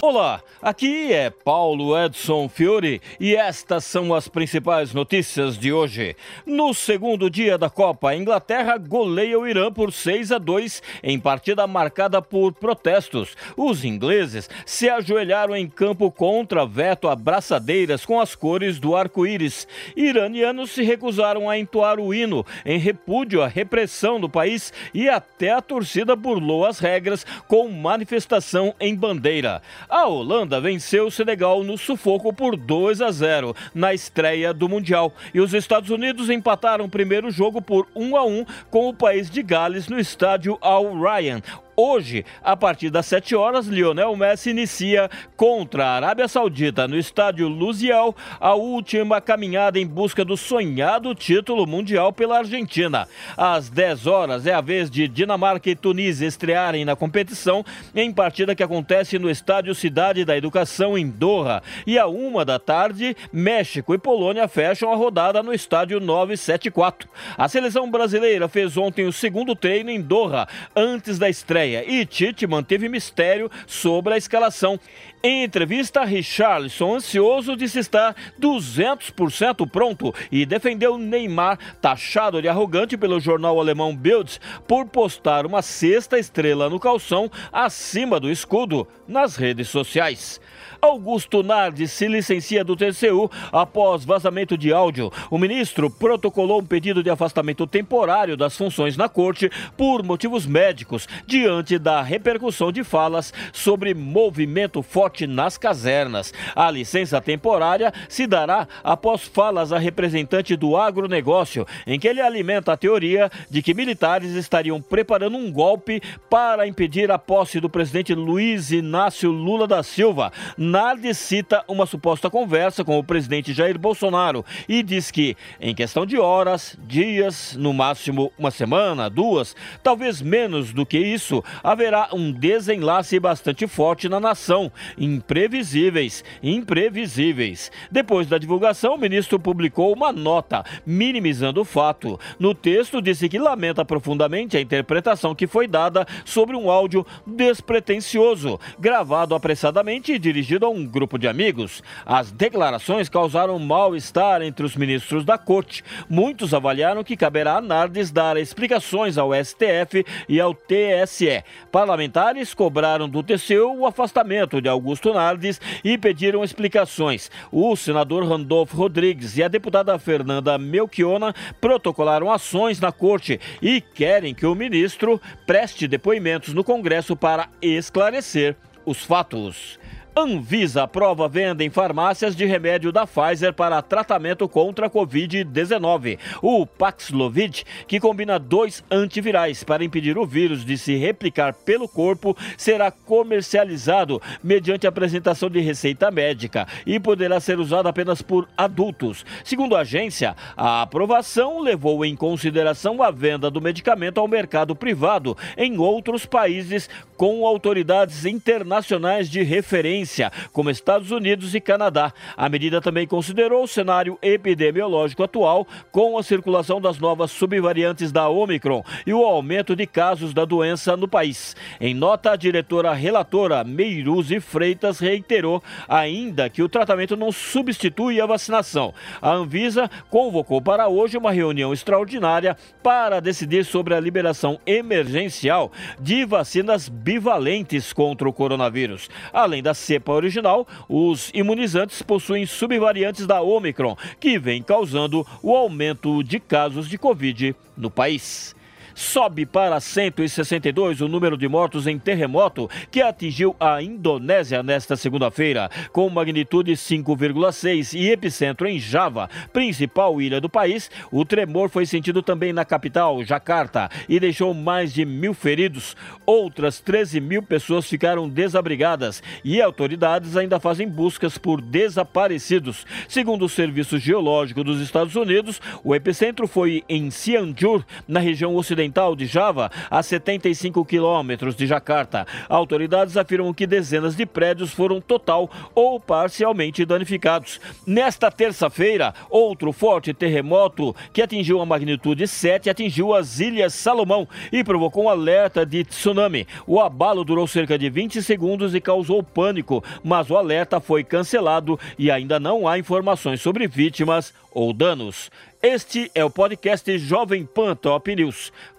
Olá, aqui é Paulo Edson Fiore e estas são as principais notícias de hoje. No segundo dia da Copa, a Inglaterra goleia o Irã por 6 a 2 em partida marcada por protestos. Os ingleses se ajoelharam em campo contra veto a braçadeiras com as cores do arco-íris. Iranianos se recusaram a entoar o hino em repúdio à repressão do país e até a torcida burlou as regras com manifestação em bandeira. A Holanda venceu o Senegal no sufoco por 2 a 0 na estreia do Mundial. E os Estados Unidos empataram o primeiro jogo por 1 a 1 com o país de Gales no estádio Al Ryan. Hoje, a partir das 7 horas, Lionel Messi inicia contra a Arábia Saudita no estádio Luzial a última caminhada em busca do sonhado título mundial pela Argentina. Às 10 horas é a vez de Dinamarca e Tunísia estrearem na competição em partida que acontece no estádio Cidade da Educação em Doha. E à uma da tarde, México e Polônia fecham a rodada no estádio 974. A seleção brasileira fez ontem o segundo treino em Doha antes da estreia e Tite manteve mistério sobre a escalação. Em entrevista, Richarlison, ansioso, disse estar 200% pronto e defendeu Neymar, taxado de arrogante pelo jornal alemão Bild, por postar uma sexta estrela no calção acima do escudo nas redes sociais. Augusto Nardi se licencia do TCU após vazamento de áudio. O ministro protocolou um pedido de afastamento temporário das funções na corte por motivos médicos, diante da repercussão de falas sobre movimento forte nas casernas. A licença temporária se dará após falas a representante do agronegócio, em que ele alimenta a teoria de que militares estariam preparando um golpe para impedir a posse do presidente Luiz Inácio Lula da Silva Nardi cita uma suposta conversa com o presidente Jair Bolsonaro e diz que, em questão de horas, dias, no máximo uma semana, duas, talvez menos do que isso, haverá um desenlace bastante forte na nação. Imprevisíveis, imprevisíveis. Depois da divulgação, o ministro publicou uma nota minimizando o fato. No texto, disse que lamenta profundamente a interpretação que foi dada sobre um áudio despretensioso, gravado apressadamente e dirigido a um grupo de amigos. As declarações causaram mal-estar entre os ministros da corte. Muitos avaliaram que caberá a Nardes dar explicações ao STF e ao TSE. Parlamentares cobraram do TCU o afastamento de Augusto Nardes e pediram explicações. O senador Randolfo Rodrigues e a deputada Fernanda Melchiona protocolaram ações na corte e querem que o ministro preste depoimentos no Congresso para esclarecer os fatos. Anvisa aprova venda em farmácias de remédio da Pfizer para tratamento contra a Covid-19. O Paxlovid, que combina dois antivirais para impedir o vírus de se replicar pelo corpo, será comercializado mediante apresentação de receita médica e poderá ser usado apenas por adultos. Segundo a agência, a aprovação levou em consideração a venda do medicamento ao mercado privado em outros países com autoridades internacionais de referência como Estados Unidos e Canadá. A medida também considerou o cenário epidemiológico atual, com a circulação das novas subvariantes da Omicron e o aumento de casos da doença no país. Em nota, a diretora relatora Meiruzi Freitas reiterou ainda que o tratamento não substitui a vacinação. A Anvisa convocou para hoje uma reunião extraordinária para decidir sobre a liberação emergencial de vacinas bivalentes contra o coronavírus, além da cepa original, os imunizantes possuem subvariantes da Omicron, que vem causando o aumento de casos de Covid no país. Sobe para 162 o número de mortos em terremoto que atingiu a Indonésia nesta segunda-feira, com magnitude 5,6 e epicentro em Java, principal ilha do país. O tremor foi sentido também na capital, Jakarta, e deixou mais de mil feridos. Outras 13 mil pessoas ficaram desabrigadas e autoridades ainda fazem buscas por desaparecidos. Segundo o Serviço Geológico dos Estados Unidos, o epicentro foi em Cianjur, na região ocidental ocidental de Java, a 75 quilômetros de Jacarta. Autoridades afirmam que dezenas de prédios foram total ou parcialmente danificados. Nesta terça-feira, outro forte terremoto que atingiu a magnitude 7 atingiu as Ilhas Salomão e provocou um alerta de tsunami. O abalo durou cerca de 20 segundos e causou pânico, mas o alerta foi cancelado e ainda não há informações sobre vítimas ou danos. Este é o podcast Jovem Pan Top News.